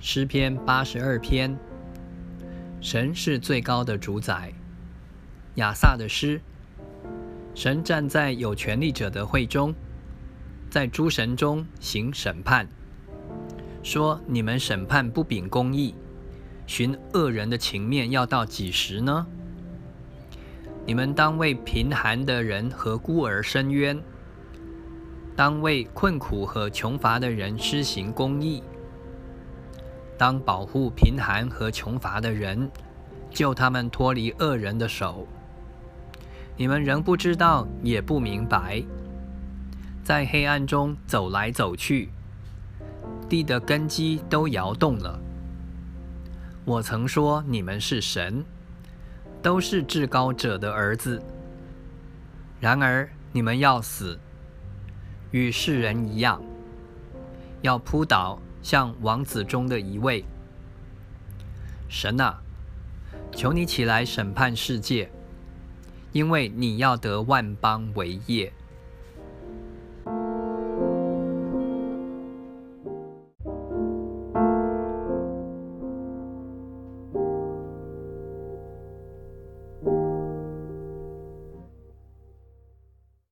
诗篇八十二篇，神是最高的主宰。亚萨的诗，神站在有权力者的会中，在诸神中行审判，说：你们审判不秉公义，寻恶人的情面，要到几时呢？你们当为贫寒的人和孤儿伸冤，当为困苦和穷乏的人施行公义。当保护贫寒和穷乏的人，救他们脱离恶人的手。你们仍不知道，也不明白，在黑暗中走来走去，地的根基都摇动了。我曾说你们是神，都是至高者的儿子。然而你们要死，与世人一样，要扑倒。像王子中的一位，神啊，求你起来审判世界，因为你要得万邦为业。